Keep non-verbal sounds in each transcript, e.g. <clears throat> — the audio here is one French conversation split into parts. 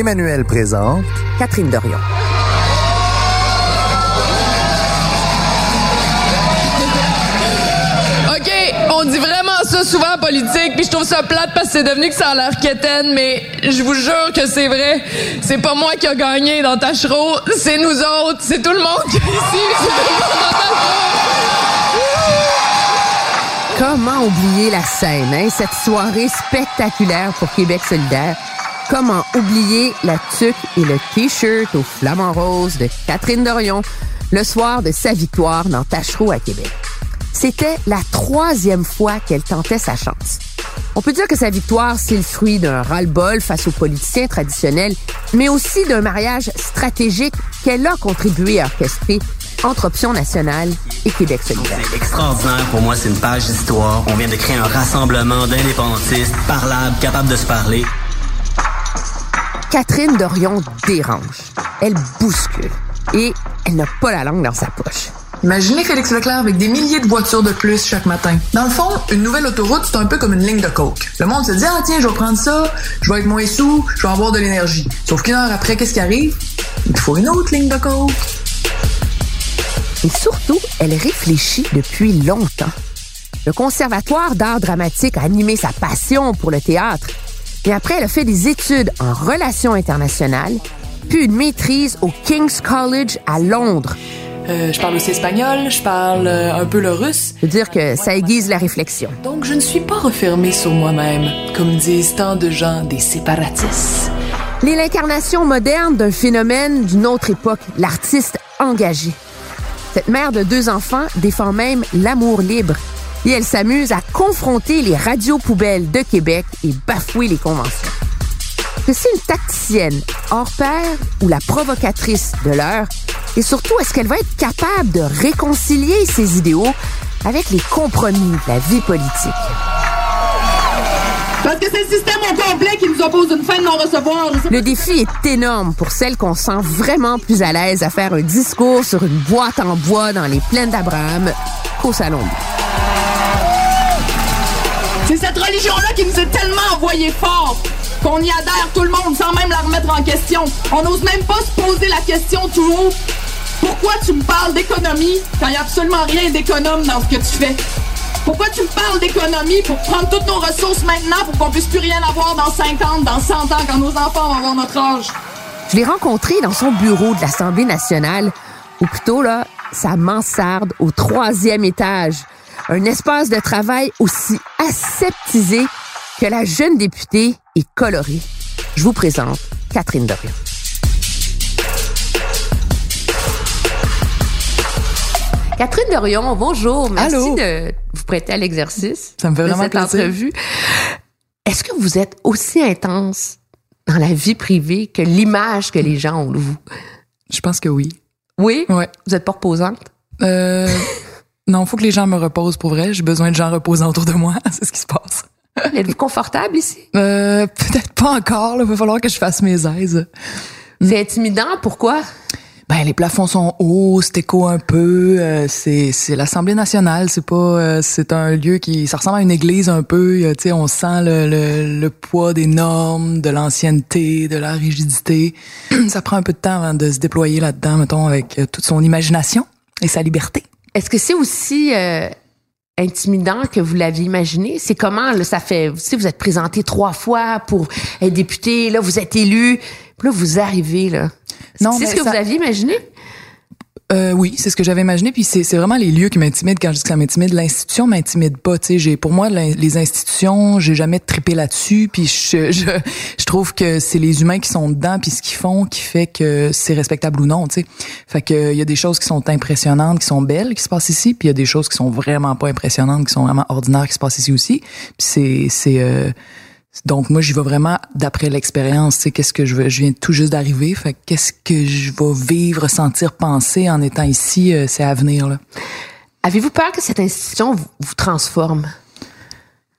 Emmanuel présente Catherine Dorion. OK, on dit vraiment ça souvent en politique, puis je trouve ça plate parce que c'est devenu que ça a l'air quétaine, mais je vous jure que c'est vrai. C'est pas moi qui a gagné dans Tachereau, c'est nous autres, c'est tout le monde qui est ici, c'est tout le monde dans Tachereau. Comment oublier la scène, hein, cette soirée spectaculaire pour Québec solidaire? Comment oublier la tuque et le t-shirt au flamant rose de Catherine Dorion le soir de sa victoire dans Tachereau à Québec? C'était la troisième fois qu'elle tentait sa chance. On peut dire que sa victoire, c'est le fruit d'un ras-le-bol face aux politiciens traditionnels, mais aussi d'un mariage stratégique qu'elle a contribué à orchestrer entre Option nationale et Québec solidaire. Extraordinaire pour moi, c'est une page d'histoire. On vient de créer un rassemblement d'indépendantistes parlables, capables de se parler. Catherine Dorion dérange. Elle bouscule. Et elle n'a pas la langue dans sa poche. Imaginez Félix Leclerc avec des milliers de voitures de plus chaque matin. Dans le fond, une nouvelle autoroute, c'est un peu comme une ligne de coke. Le monde se dit, ah tiens, je vais prendre ça, je vais être moins sous, je vais avoir de l'énergie. Sauf qu'une heure après, qu'est-ce qui arrive? Il faut une autre ligne de coke. Et surtout, elle réfléchit depuis longtemps. Le Conservatoire d'art dramatique a animé sa passion pour le théâtre. Et après, elle a fait des études en relations internationales, puis une maîtrise au King's College à Londres. Euh, je parle aussi espagnol, je parle euh, un peu le russe. Je veux dire que ça aiguise la réflexion. Donc je ne suis pas refermée sur moi-même, comme disent tant de gens des séparatistes. Elle est l'incarnation moderne d'un phénomène d'une autre époque, l'artiste engagé. Cette mère de deux enfants défend même l'amour libre et elle s'amuse à confronter les radios poubelles de Québec et bafouer les conventions. Que c'est une tacticienne hors pair ou la provocatrice de l'heure et surtout est-ce qu'elle va être capable de réconcilier ses idéaux avec les compromis de la vie politique? Parce que c'est le système au complet qui nous oppose une fin de non-recevoir. Le défi est énorme pour celle qu'on sent vraiment plus à l'aise à faire un discours sur une boîte en bois dans les plaines d'Abraham qu'au salon. C'est cette religion-là qui nous est tellement envoyée fort qu'on y adhère tout le monde sans même la remettre en question. On n'ose même pas se poser la question tout haut. Pourquoi tu me parles d'économie quand il n'y a absolument rien d'économe dans ce que tu fais? Pourquoi tu me parles d'économie pour prendre toutes nos ressources maintenant pour qu'on puisse plus rien avoir dans 50, dans 100 ans quand nos enfants vont avoir notre âge? Je l'ai rencontré dans son bureau de l'Assemblée nationale, ou plutôt là, sa mansarde au troisième étage. Un espace de travail aussi aseptisé que la jeune députée est colorée. Je vous présente Catherine Dorion. Catherine Dorion, bonjour. Merci Allô? de vous prêter à l'exercice. Ça me fait de vraiment cette plaisir. entrevue. Est-ce que vous êtes aussi intense dans la vie privée que l'image que les gens ont de vous? Je pense que oui. Oui? Ouais. Vous êtes pas reposante? Euh, non, faut que les gens me reposent pour vrai. J'ai besoin de gens reposants autour de moi. <laughs> C'est ce qui se passe. Êtes-vous confortable ici? Euh, peut-être pas encore. Il va falloir que je fasse mes aises. C'est intimidant, pourquoi? Ben les plafonds sont hauts, c'est écho un peu. euh, c'est c'est l'Assemblée nationale, c'est pas euh, c'est un lieu qui ça ressemble à une église un peu. euh, Tu sais, on sent le, le, le poids des normes, de l'ancienneté, de la rigidité. <clears throat> ça prend un peu de temps avant de se déployer là-dedans, mettons, avec euh, toute son imagination et sa liberté. Est-ce que c'est aussi euh, intimidant que vous l'aviez imaginé? C'est comment, là, ça fait, vous savez, vous êtes présenté trois fois pour être député, là, vous êtes élu, puis là, vous arrivez, là. Non, c'est ce que ça- vous aviez imaginé? Euh, oui, c'est ce que j'avais imaginé. Puis c'est vraiment les lieux qui m'intimident. Quand je dis que ça m'intimide, l'institution m'intimide pas. Tu sais, pour moi les institutions, j'ai jamais trippé là-dessus. Puis je, trouve que c'est les humains qui sont dedans puis ce qu'ils font qui fait que c'est respectable ou non. Tu sais, fait que il y a des choses qui sont impressionnantes, qui sont belles, qui se passent ici. Puis il y a des choses qui sont vraiment pas impressionnantes, qui sont vraiment ordinaires, qui se passent ici aussi. C'est euh, Donc moi j'y vais vraiment d'après l'expérience, tu sais qu'est-ce que je veux, je viens tout juste d'arriver, fait qu'est-ce que je vais vivre, sentir, penser en étant ici, euh, c'est à venir là. Avez-vous peur que cette institution vous, transforme?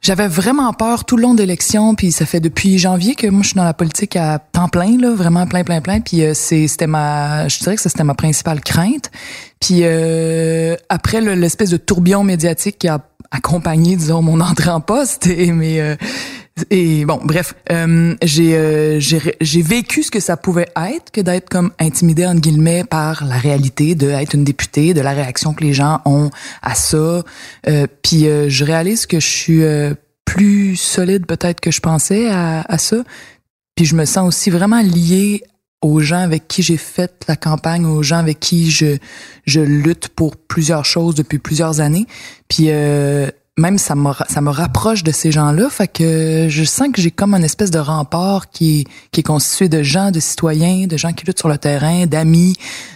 J'avais vraiment peur tout le long de l'élection, puis ça fait depuis janvier que moi je suis dans la politique à temps plein là, vraiment plein plein plein, puis euh, c'est c'était ma je dirais que c'était ma principale crainte. Puis euh, après le- l'espèce de tourbillon médiatique qui a accompagné disons mon entrée en poste et mais euh, et bon, bref, euh, j'ai euh, vécu ce que ça pouvait être que d'être comme intimidé entre guillemets par la réalité de être une députée, de la réaction que les gens ont à ça. Euh, puis euh, je réalise que je suis euh, plus solide peut-être que je pensais à, à ça. Puis je me sens aussi vraiment liée aux gens avec qui j'ai fait la campagne, aux gens avec qui je je lutte pour plusieurs choses depuis plusieurs années. Puis euh, même ça me ça me rapproche de ces gens-là, fait que je sens que j'ai comme une espèce de rempart qui qui est constitué de gens, de citoyens, de gens qui luttent sur le terrain, d'amis,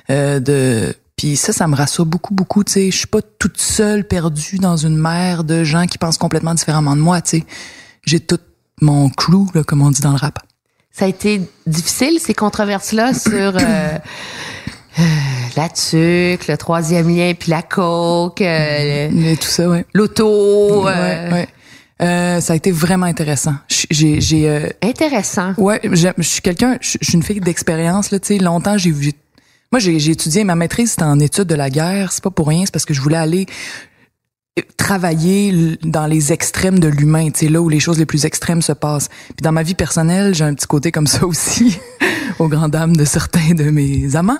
euh, de puis ça, ça me rassure beaucoup, beaucoup. Tu sais, je suis pas toute seule perdue dans une mer de gens qui pensent complètement différemment de moi. Tu sais, j'ai tout mon crew, là, comme on dit dans le rap. Ça a été difficile, ces controverses-là, sur euh, <sighs> la tuque, le troisième lien, puis la coke, euh, le- tout ça, ouais. l'auto. euh, Ouais, ouais. Euh, ça a été vraiment intéressant. J'ai, j'ai, euh, Intéressant. Ouais, je suis quelqu'un, je suis une fille d'expérience là, tu sais, longtemps j'ai vu moi j'ai j'ai étudié ma maîtrise c'était en études de la guerre, c'est pas pour rien, c'est parce que je voulais aller travailler dans les extrêmes de l'humain, tu sais là où les choses les plus extrêmes se passent. Puis dans ma vie personnelle, j'ai un petit côté comme ça aussi <laughs> aux grandes dames de certains de mes amants.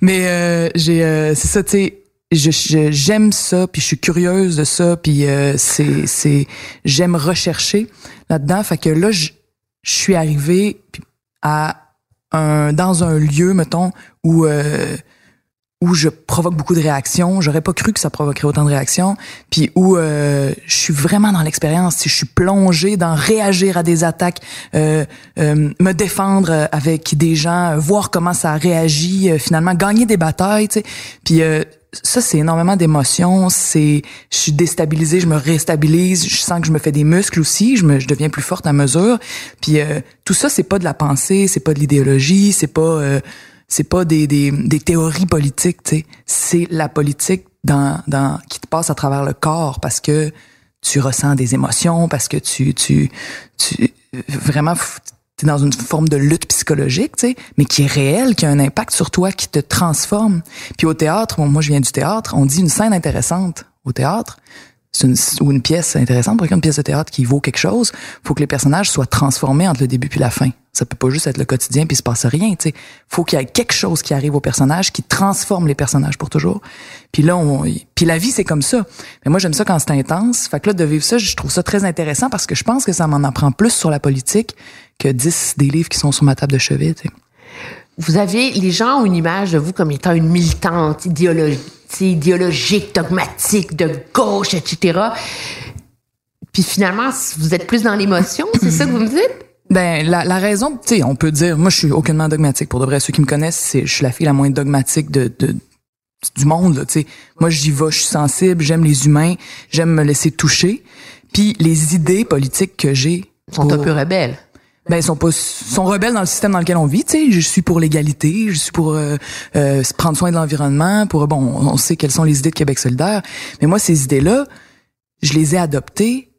Mais euh, j'ai euh, c'est ça tu sais je- j'aime ça puis je suis curieuse de ça puis euh, c'est c'est j'aime rechercher là-dedans fait que là je je suis arrivée à un dans un lieu mettons où euh, où je provoque beaucoup de réactions, j'aurais pas cru que ça provoquerait autant de réactions, puis où euh, je suis vraiment dans l'expérience, si je suis plongée dans réagir à des attaques, euh, euh, me défendre avec des gens, euh, voir comment ça réagit, euh, finalement gagner des batailles, tu sais. Puis euh, ça c'est énormément d'émotions, c'est je suis déstabilisée, je me réstabilise, je sens que je me fais des muscles aussi, je me je deviens plus forte à mesure. Puis euh, tout ça c'est pas de la pensée, c'est pas de l'idéologie, c'est pas euh, c'est pas des, des, des théories politiques. C'est la politique dans, dans, qui te passe à travers le corps parce que tu ressens des émotions, parce que tu, tu, tu, vraiment, t'es dans une forme de lutte psychologique, tu mais qui est réelle, qui a un impact sur toi, qui te transforme. Puis au théâtre, bon, moi je viens du théâtre, on dit une scène intéressante au théâtre, une, ou une pièce intéressante, pour une pièce de théâtre qui vaut quelque chose, faut que les personnages soient transformés entre le début puis la fin. Ça peut pas juste être le quotidien puis il se passe rien, tu sais. Faut qu'il y ait quelque chose qui arrive aux personnages qui transforme les personnages pour toujours. Puis là on puis la vie c'est comme ça. Mais moi j'aime ça quand c'est intense. Fait que là de vivre ça, je trouve ça très intéressant parce que je pense que ça m'en apprend plus sur la politique que 10 des livres qui sont sur ma table de chevet. Vous avez, les gens ont une image de vous comme étant une militante idéologique, idéologique, dogmatique, de gauche, etc. Puis finalement, vous êtes plus dans l'émotion, c'est ça que vous me dites? Ben la, la raison, tu sais, on peut dire, moi je suis aucunement dogmatique pour de vrai. Ceux qui me connaissent, c'est je suis la fille la moins dogmatique de, de du monde. Tu sais, moi j'y vais, je suis sensible, j'aime les humains, j'aime me laisser toucher. Puis les idées politiques que j'ai sont un peu rebelles. ben ils sont pas sont rebelles dans le système dans lequel on vit tu sais je suis pour l'égalité je suis pour euh, euh, prendre soin de l'environnement pour bon on sait quelles sont les idées de Québec solidaire mais moi ces idées là je les ai adoptées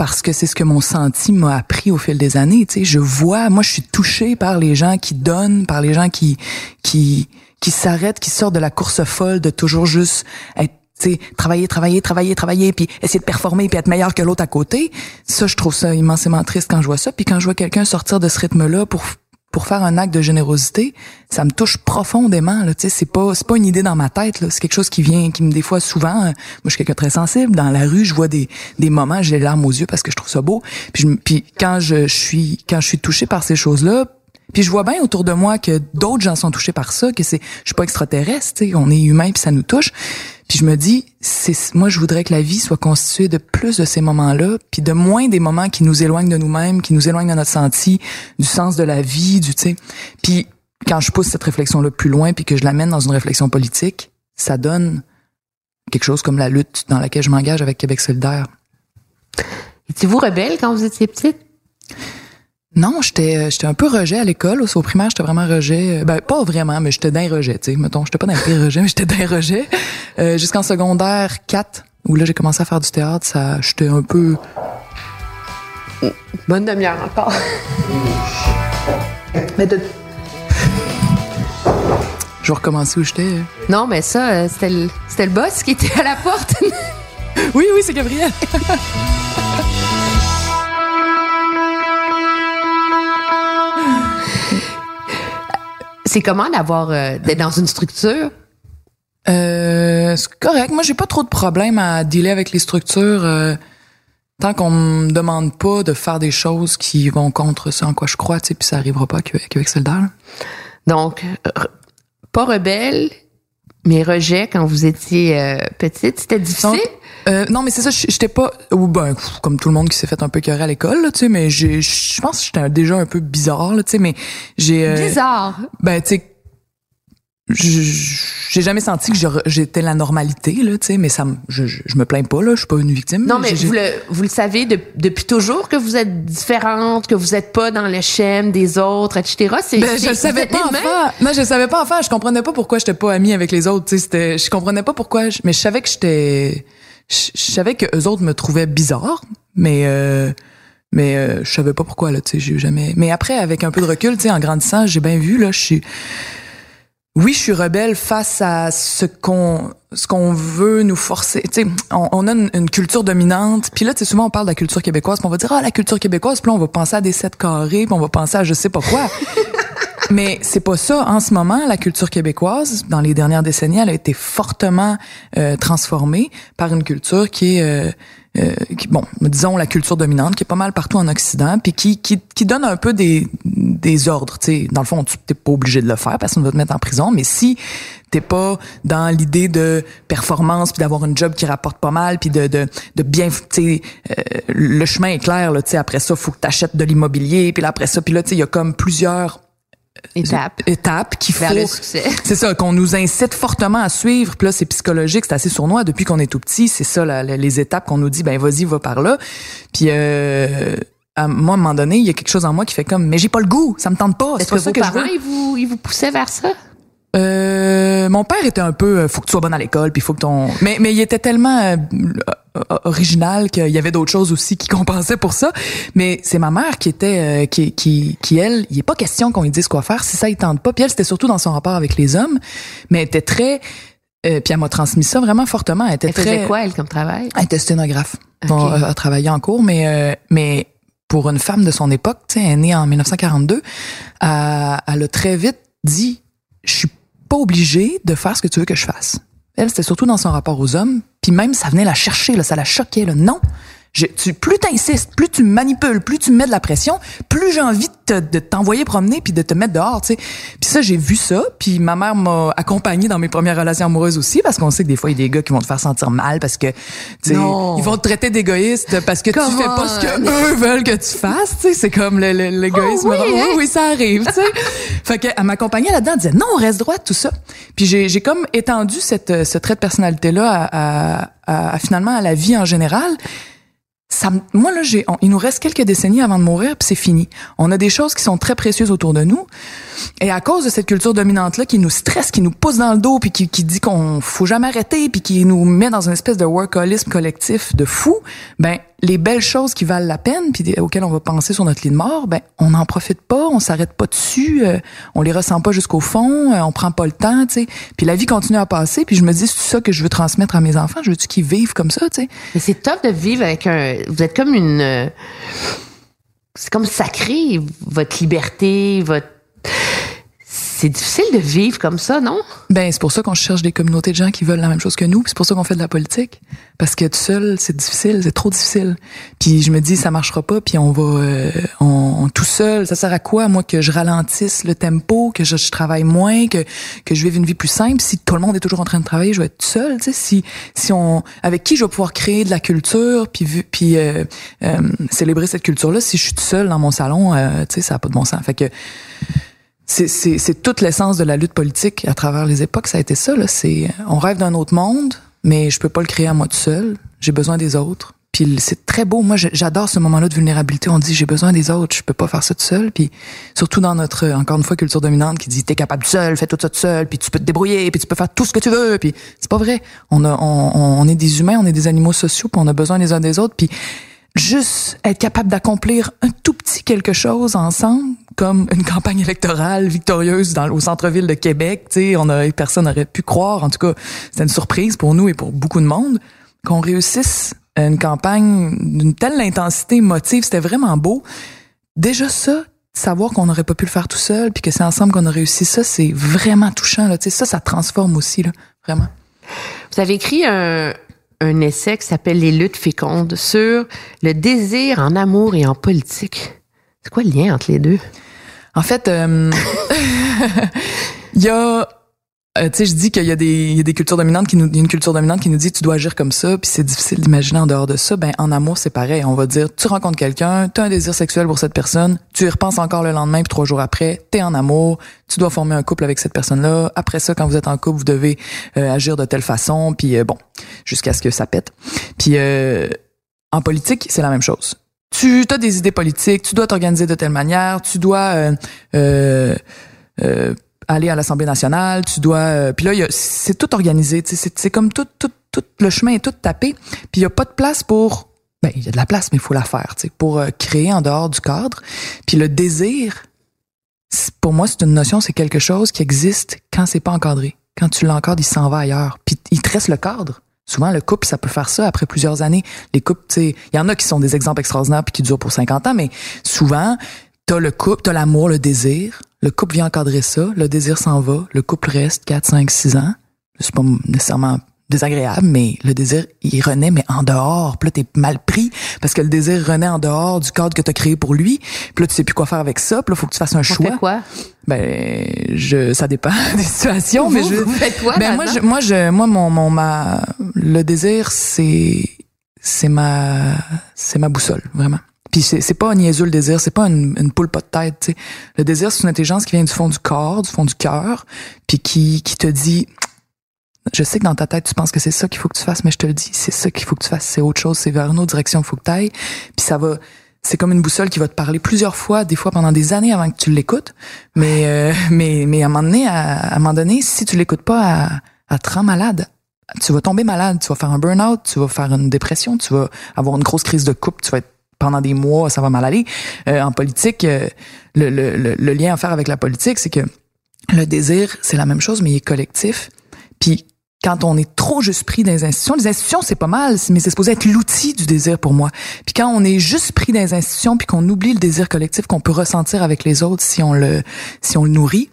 parce que c'est ce que mon senti m'a appris au fil des années tu sais je vois moi je suis touchée par les gens qui donnent par les gens qui qui qui s'arrêtent qui sortent de la course folle de toujours juste être tu sais, travailler, travailler, travailler, travailler, puis essayer de performer, puis être meilleur que l'autre à côté. Ça, je trouve ça immensément triste quand je vois ça. Puis quand je vois quelqu'un sortir de ce rythme-là pour pour faire un acte de générosité, ça me touche profondément. Là, c'est pas c'est pas une idée dans ma tête. Là, c'est quelque chose qui vient, qui me des fois souvent. euh, moi, je suis quelqu'un de très sensible. Dans la rue, je vois des des moments, j'ai les larmes aux yeux parce que je trouve ça beau. Puis, je, quand je, suis quand je suis touchée par ces choses-là, puis je vois bien autour de moi que d'autres gens sont touchés par ça, que c'est, je suis pas extraterrestre, on est humain puis ça nous touche. Puis je me dis, moi je voudrais que la vie soit constituée de plus de ces moments-là, puis de moins des moments qui nous éloignent de nous-mêmes, qui nous éloignent de notre senti, du sens de la vie, du, tu sais. Puis quand je pousse cette réflexion-là plus loin, puis que je l'amène dans une réflexion politique, ça donne quelque chose comme la lutte dans laquelle je m'engage avec Québec solidaire. Étiez-vous rebelle quand vous étiez petite? Non, j'étais euh, j'étais un peu rejet à l'école. Au primaire, j'étais vraiment rejet. Euh, Ben, pas vraiment, mais j'étais d'un rejet, tu sais. Mettons, j'étais pas d'un pire rejet, mais j'étais d'un rejet. Euh, Jusqu'en secondaire 4, où là, j'ai commencé à faire du théâtre, ça, j'étais un peu... Bonne demi-heure encore. <laughs> Mais de... Je vais recommencer où j'étais. Non, mais ça, c'était le, c'était le boss qui était à la porte. <laughs> Oui, oui, c'est Gabriel. <laughs> C'est comment d'avoir euh, d'être dans une structure? Euh, c'est correct. Moi, j'ai pas trop de problème à dealer avec les structures euh, tant qu'on me demande pas de faire des choses qui vont contre ça en quoi je crois, tu sais, puis ça arrivera pas avec Québec solidaire. Donc, pas rebelle, mais rejet quand vous étiez euh, petite. C'était difficile? Donc, euh, non, mais c'est ça, j'étais pas ou ben comme tout le monde qui s'est fait un peu écœurer à l'école, là, tu sais, mais j'ai je pense que j'étais déjà un peu bizarre, là, tu sais, mais j'ai euh, Bizarre. Ben, tu sais, j'ai jamais senti que j'étais la normalité, là, tu sais, mais ça, me- je, je, je me plains pas, là, je suis pas une victime. Non, mais vous le, vous le savez de- depuis toujours que vous êtes différente, que vous êtes pas dans le schème des autres, etc. C'est, Ben, je le savais pas enfant. Non, je le savais pas enfant. Je comprenais pas pourquoi j'étais pas amie avec les autres. Tu sais, je comprenais pas pourquoi. je- mais je savais que j'étais, je, savais que eux autres me trouvaient bizarre, mais euh, mais euh, je savais pas pourquoi là. Tu sais, j'ai jamais. Mais après, avec un peu de recul, tu sais, en grandissant, j'ai bien vu là, je suis. Oui, je suis rebelle face à ce qu'on ce qu'on veut nous forcer. Tu sais, on, on a une, une culture dominante. Puis là, tu sais, souvent on parle de la culture québécoise, puis on va dire ah la culture québécoise, puis là on va penser à des sept carrés, puis on va penser à je sais pas quoi. <laughs> Mais c'est pas ça. En ce moment, la culture québécoise, dans les dernières décennies, elle a été fortement euh, transformée par une culture qui est, euh, euh, qui, bon, disons la culture dominante, qui est pas mal partout en Occident, puis qui, qui, qui donne un peu des, des ordres. Tu sais, dans le fond, tu t'es pas obligé de le faire, personne va te mettre en prison, mais si t'es pas dans l'idée de performance puis d'avoir une job qui rapporte pas mal puis de de, de bien tu sais euh, le chemin est clair là tu après ça faut que t'achètes de l'immobilier puis après ça puis là tu il y a comme plusieurs Étape. étapes qu'il faut Vers le succès. <laughs> c'est ça qu'on nous incite fortement à suivre puis là c'est psychologique c'est assez sournois depuis qu'on est tout petit c'est ça la- la- les étapes qu'on nous dit ben vas-y va par là puis euh, à moi à un moment donné il y a quelque chose en moi qui fait comme mais j'ai pas le goût ça me tente pas c'est Est-ce pas que ça vos que je parents, veux ils vous, ils vous poussaient vers ça? Euh, mon père était un peu euh, faut que tu sois bonne à l'école puis faut que ton mais mais il était tellement euh, original qu'il y avait d'autres choses aussi qui compensaient pour ça mais c'est ma mère qui était euh, qui qui qui elle il est pas question qu'on lui dise quoi faire si ça il tente pas puis elle c'était surtout dans son rapport avec les hommes mais elle était très euh, puis elle m'a transmis ça vraiment fortement elle était Elle très faisait quoi, elle, comme travail? elle était sténographe. Ok. Bon, euh, elle travaillait en cours, mais euh, mais pour une femme de son époque, tu sais, elle est née en 1942, euh, elle a très vite dit, je suis pas obligée de faire ce que tu veux que je fasse. Elle, c'était surtout dans son rapport aux hommes, puis même ça venait la chercher, là, ça la choquait. Là. Non, je, tu, plus t'insistes, plus tu manipules, plus tu me mets de la pression, plus j'ai envie de, te- de t'envoyer promener puis de te mettre dehors, tu sais. Puis ça, j'ai vu ça, puis ma mère m'a accompagnée dans mes premières relations amoureuses aussi, parce qu'on sait que des fois, il y a des gars qui vont te faire sentir mal parce que, tu ils vont te traiter d'égoïste parce que tu fais pas ce que on. eux veulent que tu fasses, tu sais. C'est comme l'égoïsme. Oh oui, oui, hein? oui, ça arrive, tu sais. fait qu'elle m'accompagnait là-dedans, elle disait non, reste droite, tout ça. Puis j'ai, j'ai comme étendu cette, ce trait de personnalité-là à, à- à- à, finalement à la vie en général. Ça, moi là, j'ai, il nous reste quelques décennies avant de mourir, puis c'est fini. On a des choses qui sont très précieuses autour de nous, et à cause de cette culture dominante là qui nous stresse, qui nous pousse dans le dos, puis qui, qui dit qu'on faut jamais arrêter, puis qui nous met dans une espèce de workaholisme collectif de fou, ben les belles choses qui valent la peine, puis auxquelles on va penser sur notre lit de mort, ben on n'en profite pas, on s'arrête pas dessus, euh, on les ressent pas jusqu'au fond, euh, on prend pas le temps, tu sais. Puis la vie continue à passer, puis je me dis c'est ça que je veux transmettre à mes enfants, je veux qu'ils vivent comme ça, tu sais? C'est tough de vivre avec un. Vous êtes comme une. euh, C'est comme sacré, votre liberté, votre. C'est difficile de vivre comme ça, non? Ben c'est pour ça qu'on cherche des communautés de gens qui veulent la même chose que nous, c'est pour ça qu'on fait de la politique parce que tout seul c'est difficile, c'est trop difficile. Puis je me dis ça marchera pas, puis on va euh, on, tout seul, ça sert à quoi moi que je ralentisse le tempo, que je, travaille moins, que que je vive une vie plus simple? Si tout le monde est toujours en train de travailler, je vais être tout seul, tu sais si si on avec qui je vais pouvoir créer de la culture puis puis euh, euh, célébrer cette culture là si je suis tout seul dans mon salon, euh, tu sais ça a pas de bon sens. Fait que c'est, toute l'essence de la lutte politique à travers les époques, ça a été ça. Là. C'est, on rêve d'un autre monde, mais je peux pas le créer à moi tout seul. J'ai besoin des autres. puis c'est très beau. Moi, j'adore ce moment-là de vulnérabilité. On dit j'ai besoin des autres, je peux pas faire ça tout seul. Puis surtout dans notre encore une fois culture dominante qui dit t'es capable tout seul, fais tout ça tout seul, puis tu peux te débrouiller, puis tu peux faire tout ce que tu veux. Puis c'est pas vrai. On a, on, on est des humains, on est des animaux sociaux, puis on a besoin les uns des autres. Puis juste être capable d'accomplir un tout petit quelque chose ensemble, comme une campagne électorale victorieuse dans, au centre-ville de Québec. Tu on personne n'aurait pu croire. En tout cas, c'était une surprise pour nous et pour beaucoup de monde qu'on réussisse une campagne d'une telle intensité émotive, c'était vraiment beau. Déjà ça, savoir qu'on n'aurait pas pu le faire tout seul, puis que c'est ensemble qu'on a réussi ça, c'est vraiment touchant. Là. ça, ça transforme aussi, là, vraiment. Vous avez écrit un, un essai qui s'appelle Les luttes fécondes sur le désir en amour et en politique. C'est quoi le lien entre les deux? En fait, euh, <laughs> il y a euh, tu sais, je dis qu'il y a des, y a des cultures dominantes qui nous, y a une culture dominante qui nous dit tu dois agir comme ça, puis c'est difficile d'imaginer en dehors de ça. Ben en amour c'est pareil. On va dire tu rencontres quelqu'un, tu as un désir sexuel pour cette personne, tu y repenses encore le lendemain puis trois jours après, t'es en amour, tu dois former un couple avec cette personne-là. Après ça, quand vous êtes en couple, vous devez euh, agir de telle façon, puis euh, bon, jusqu'à ce que ça pète. Puis en politique c'est la même chose. Tu as des idées politiques, tu dois t'organiser de telle manière, tu dois euh, aller à l'Assemblée nationale, tu dois euh, puis là c'est tout organisé, c'est comme tout tout tout le chemin est tout tapé, puis il y a pas de place pour ben il y a de la place mais il faut la faire, tu sais pour euh, créer en dehors du cadre. Puis le désir pour moi c'est une notion, c'est quelque chose qui existe quand c'est pas encadré. Quand tu l'encadres, il s'en va ailleurs. Puis il te reste le cadre. Souvent, le couple, ça peut faire ça après plusieurs années. Les couples, tu sais, il y en a qui sont des exemples extraordinaires puis qui durent pour 50 ans, mais souvent, t'as le couple, t'as l'amour, le désir, le couple vient encadrer ça, le désir s'en va, le couple reste 4, 5, 6 ans. C'est pas nécessairement désagréable, mais le désir, il renaît, mais en dehors. Puis là, t'es mal pris parce que le désir renaît en dehors du cadre que t'as créé pour lui. Puis là, tu sais plus quoi faire avec ça. Puis là, faut que tu fasses un choix. quoi? Ben, je, ça dépend <laughs> des situations, mais je. Vous faites quoi, ben, moi, je, moi, je, moi, mon, mon, ma, le désir, c'est, c'est ma, c'est ma boussole, vraiment. Puis c'est, pas un niaiseux le désir, c'est pas une, une poule pas de tête. sais. Le désir, c'est une intelligence qui vient du fond du corps, du fond du cœur, puis qui, qui te dit je sais que dans ta tête, tu penses que c'est ça qu'il faut que tu fasses, mais je te le dis, c'est ça qu'il faut que tu fasses, c'est autre chose, c'est vers une autre direction qu'il faut que tu ailles. Puis ça va, c'est comme une boussole qui va te parler plusieurs fois, des fois pendant des années avant que tu l'écoutes. Mais, euh, <laughs> mais, mais à un moment donné, à, un moment donné, si tu l'écoutes pas, à, à te rendre malade. Tu vas tomber malade, tu vas faire un burn-out, tu vas faire une dépression, tu vas avoir une grosse crise de couple, tu vas être pendant des mois, ça va mal aller. Euh, en politique, euh, le, le, le, lien à faire avec la politique, c'est que le désir, c'est la même chose, mais il est collectif. Puis quand on est trop juste pris dans les institutions, les institutions c'est pas mal, mais c'est supposé être l'outil du désir pour moi. Puis quand on est juste pris dans les institutions, puis qu'on oublie le désir collectif qu'on peut ressentir avec les autres si on le si on le nourrit,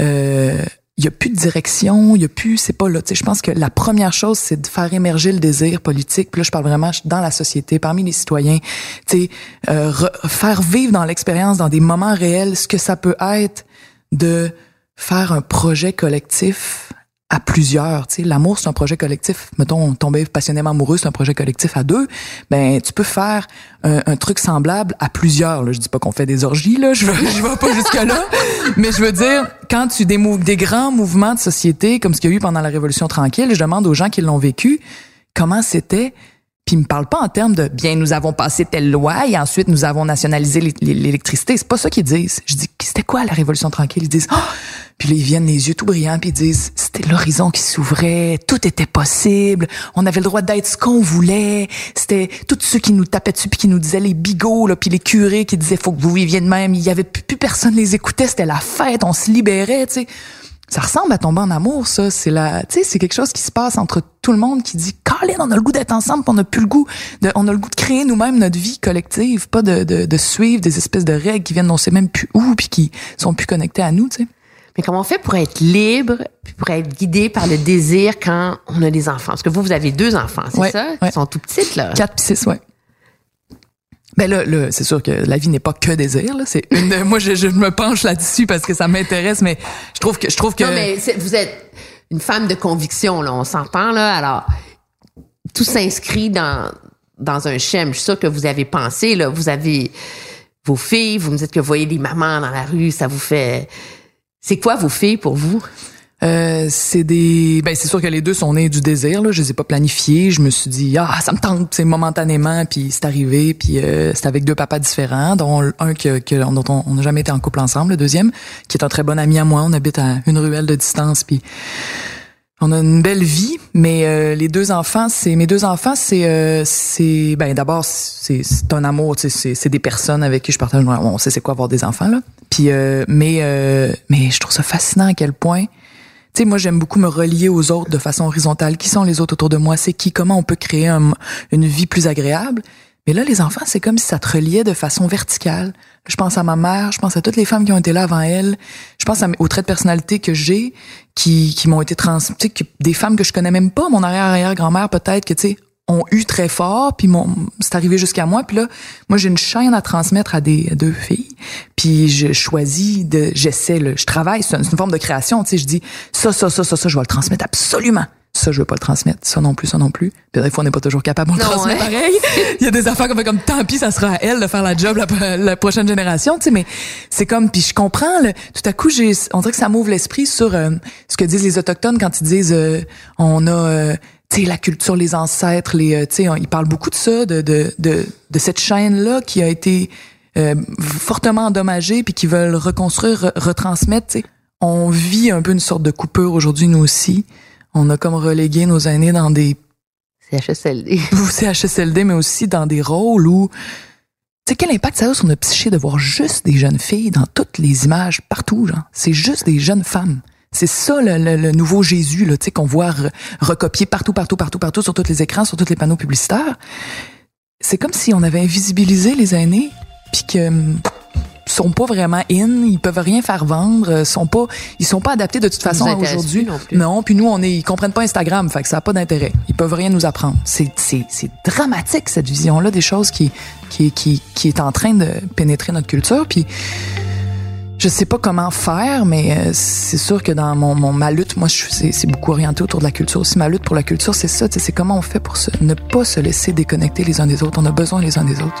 euh, il y a plus de direction, il y a plus, c'est pas là. Tu sais, je pense que la première chose, c'est de faire émerger le désir politique. Puis là, je parle vraiment dans la société, parmi les citoyens. Tu sais, euh, faire vivre dans l'expérience, dans des moments réels, ce que ça peut être de faire un projet collectif à plusieurs. Tu sais, l'amour c'est un projet collectif. Mettons, tomber passionnément amoureux c'est un projet collectif à deux. Ben tu peux faire un, truc semblable à plusieurs. Là. Je dis pas qu'on fait des orgies là, je vais, je vais pas jusque là, <laughs> mais je veux dire quand tu des, des grands mouvements de société comme ce qu'il y a eu pendant la Révolution tranquille, je demande aux gens qui l'ont vécu comment c'était puis ils me parlent pas en termes de bien nous avons passé telle loi et ensuite nous avons nationalisé l'électricité. C'est pas ça qu'ils disent. Je dis c'était quoi la révolution tranquille? Ils disent oh! puis là, ils viennent les yeux tout brillants puis ils disent c'était l'horizon qui s'ouvrait, tout était possible, on avait le droit d'être ce qu'on voulait. C'était tous ceux qui nous tapaient dessus puis qui nous disaient les bigots là puis les curés qui disaient faut que vous viviez de même. Il y avait plus, plus personne les écoutait, c'était la fête, on se libérait, tu sais ça ressemble à tomber en amour, ça. C'est la, tu sais, c'est quelque chose qui se passe entre tout le monde qui dit, Colin, on a le goût d'être ensemble, on n'a plus le goût de, on a le goût de créer nous-mêmes notre vie collective, pas de, de, de, suivre des espèces de règles qui viennent on sait même plus où puis qui sont plus connectées à nous, tu sais. Mais comment on fait pour être libre, puis pour être guidé par le désir quand on a des enfants? Parce que vous, vous avez deux enfants, c'est ça? Ils sont tout petits, là. Quatre puis six, ouais. Ben là, là c'est sûr que la vie n'est pas que désir. Là. C'est une. <laughs> moi, je, je me penche là-dessus parce que ça m'intéresse, mais je trouve que je trouve que. Non, mais vous êtes une femme de conviction, là. On s'entend là. Alors, tout s'inscrit dans dans un schéma. Je suis sûre que vous avez pensé là. Vous avez vos filles. Vous me dites que vous voyez des mamans dans la rue. Ça vous fait. C'est quoi vos filles pour vous? Euh, c'est des ben c'est sûr que les deux sont nés du désir là je les ai pas planifiés je me suis dit ah ça me tente c'est momentanément puis c'est arrivé puis euh, c'est avec deux papas différents dont un que, que dont on n'a jamais été en couple ensemble le deuxième qui est un très bon ami à moi on habite à une ruelle de distance puis on a une belle vie, mais euh, les deux enfants, c'est mes deux enfants, c'est euh, c'est ben d'abord c'est c'est un amour, c'est c'est des personnes avec qui je partage. On sait c'est quoi avoir des enfants là. Puis euh, mais mais je trouve ça fascinant à quel point. Moi j'aime beaucoup me relier aux autres de façon horizontale. Qui sont les autres autour de moi? C'est qui? Comment on peut créer une vie plus agréable? Mais là, les enfants, c'est comme si ça te reliait de façon verticale. Je pense à ma mère, je pense à toutes les femmes qui ont été là avant elle. Je pense à, aux traits de personnalité que j'ai, qui, qui m'ont été transmis, des femmes que je connais même pas, mon arrière-arrière-grand-mère peut-être, que tu sais, ont eu très fort, puis mon, c'est arrivé jusqu'à moi. Puis là, moi, j'ai une chaîne à transmettre à des deux filles. Puis je choisis de, j'essaie, je travaille, c'est une, forme de création. Tu sais, je dis ça, ça, ça, ça, ça, je vais le transmettre absolument ça je veux pas le transmettre, ça non plus, ça non plus. Puis des fois on n'est pas toujours capable de le transmettre hein? pareil. Il y a des affaires comme comme tant pis, ça sera à elle de faire la job la, prochaine génération, tu sais mais c'est comme puis je comprends le, tout à coup j'ai on dirait que ça m'ouvre l'esprit sur euh, ce que disent les autochtones quand ils disent euh, on a euh, tu sais la culture les ancêtres les tu sais ils parlent beaucoup de ça de de de, de cette chaîne là qui a été fortement endommagée puis qui veulent reconstruire retransmettre, tu sais. On vit un peu une sorte de coupure aujourd'hui nous aussi on a comme relégué nos aînés dans des CHSLD. <laughs> CHSLD, mais aussi dans des rôles où tu sais, quel impact ça a sur notre psyché de voir juste des jeunes filles dans toutes les images, partout, genre. C'est juste des jeunes femmes. C'est ça le, nouveau Jésus, là, tu sais, qu'on voit recopier partout, partout, partout, partout, sur tous les écrans, sur tous les panneaux publicitaires. C'est comme si on avait invisibilisé les aînés, puis que hum, sont pas vraiment in, ils peuvent rien faire vendre, euh, sont pas, ils sont pas adaptés de toute façon aujourd'hui. Non, puis nous on est, ils comprennent pas Instagram, fait que ça a pas d'intérêt. Ils peuvent rien nous apprendre. C'est c'est c'est dramatique cette vision là des choses qui qui qui qui est en train de pénétrer notre culture puis je sais pas comment faire, mais euh, c'est sûr que dans mon, mon ma lutte, moi, c'est beaucoup orienté autour de la culture aussi. Ma lutte pour la culture, c'est ça. C'est comment on fait pour se, ne pas se laisser déconnecter les uns des autres. On a besoin les uns des autres.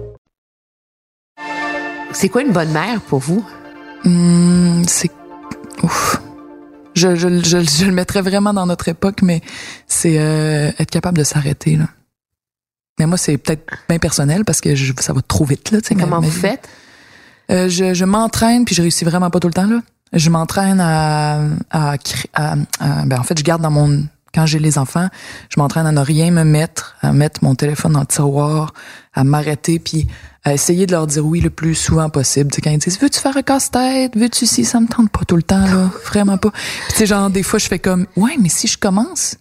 C'est quoi une bonne mère pour vous? Hum, c'est... Ouf. Je, je, je, le mettrais vraiment dans notre époque, mais c'est euh, être capable de s'arrêter. Là. Mais moi, c'est peut-être bien personnel parce que je, ça va trop vite. Là, Comment vous faites? Euh, je, je m'entraîne, puis je réussis vraiment pas tout le temps. là. Je m'entraîne à, à, à, à, ben, en fait, je garde dans mon quand j'ai les enfants, je m'entraîne à ne rien me mettre, à mettre mon téléphone dans le tiroir, à m'arrêter, puis à essayer de leur dire oui le plus souvent possible. Tu sais, quand ils disent veux-tu faire un casse-tête, veux-tu si ça me tente pas tout le temps là, <laughs> vraiment pas. Puis tu sais genre des fois je fais comme ouais mais si je commence,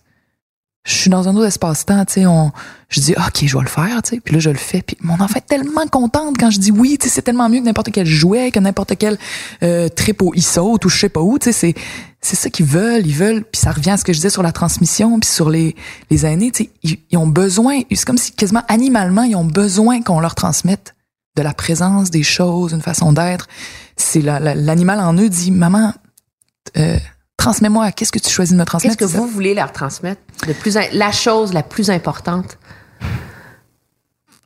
je suis dans un autre espace-temps, tu sais, on, je dis, OK, je vais le faire, tu sais, puis là, je le fais, puis mon enfant est tellement contente quand je dis oui, tu sais, c'est tellement mieux que n'importe quel jouet, que n'importe quel euh, trip au ISO ou je sais pas où, tu sais, c'est, c'est ça qu'ils veulent, ils veulent, puis ça revient à ce que je disais sur la transmission, puis sur les, les aînés, tu sais, ils, ils ont besoin, c'est comme si quasiment animalement, ils ont besoin qu'on leur transmette de la présence des choses, une façon d'être. C'est l'animal en eux dit, maman, euh, transmets-moi, qu'est-ce que tu choisis de me transmettre? Qu'est-ce que vous voulez leur transmettre? Plus, la chose la plus importante?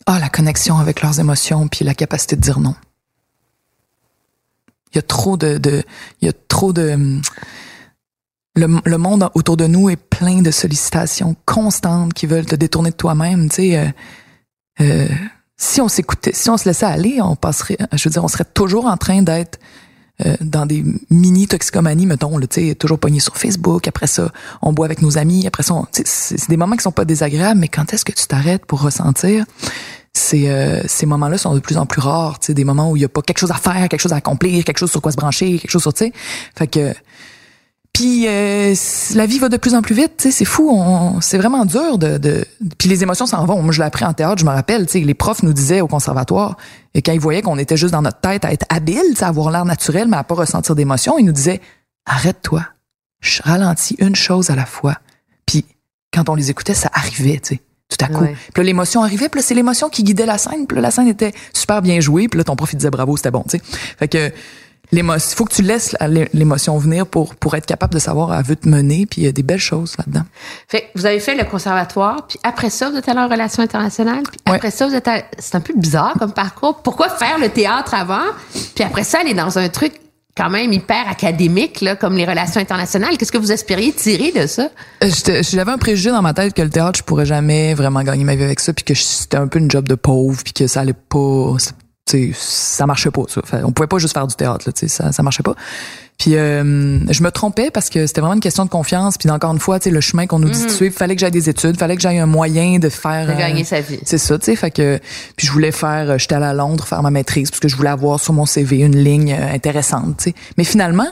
Ah, la connexion avec leurs émotions, puis la capacité de dire non. Il y a trop de, de il y a trop de, le, le, monde autour de nous est plein de sollicitations constantes qui veulent te détourner de toi-même, tu sais. Euh, euh, si on s'écoutait, si on se laissait aller, on passerait, je veux dire, on serait toujours en train d'être euh, dans des mini toxicomanies, mettons, tu sais, toujours pogné sur Facebook. Après ça, on boit avec nos amis. Après ça, c'est des moments qui sont pas désagréables, mais quand est-ce que tu t'arrêtes pour ressentir? C'est euh, ces moments-là sont de plus en plus rares, tu sais, des moments où il y a pas quelque chose à faire, quelque chose à accomplir, quelque chose sur quoi se brancher, quelque chose sur, tu sais. Fait que Puis euh, la vie va de plus en plus vite, c'est fou, on, c'est vraiment dur de, de puis les émotions s'en vont. Moi, je l'ai appris en théâtre, je me rappelle, les profs nous disaient au conservatoire, et quand ils voyaient qu'on était juste dans notre tête à être habile, à avoir l'air naturel, mais à pas ressentir d'émotions, ils nous disaient arrête-toi, je ralentis une chose à la fois. Puis quand on les écoutait, ça arrivait, tu sais tout à coup. Puis l'émotion arrivait, puis c'est l'émotion qui guidait la scène. Puis là, la scène était super bien jouée, puis là, ton prof, il disait bravo, c'était bon, tu sais. Fait que l'émotion, il faut que tu laisses l'émotion venir pour pour être capable de savoir à veut te mener, puis il y a des belles choses là-dedans. Fait vous avez fait le conservatoire, puis après ça, vous êtes allé en relations internationales, puis après ça, vous êtes c'est un peu bizarre comme parcours. Pourquoi faire le théâtre avant, puis après ça, aller dans un truc quand même hyper académique, là, comme les relations internationales. Qu'est-ce que vous espériez tirer de ça? Euh, j'avais un préjugé dans ma tête que le théâtre, je pourrais jamais vraiment gagner ma vie avec ça, puis que c'était un peu une job de pauvre, puis que ça allait pas, ça marchait pas. Ça. on pouvait pas juste faire du théâtre, là, ça, ça marchait pas. Puis euh, je me trompais parce que c'était vraiment une question de confiance. Puis encore une fois, tu sais, le chemin qu'on nous dit de mhm. suivre, fallait que j'aille des études, fallait que j'aille un moyen de faire. De gagner euh, sa vie. C'est ça, tu sais. Fait que puis je voulais faire, euh, j'étais allée à Londres faire ma maîtrise parce que je voulais avoir sur mon CV une ligne intéressante, tu sais. Mais finalement.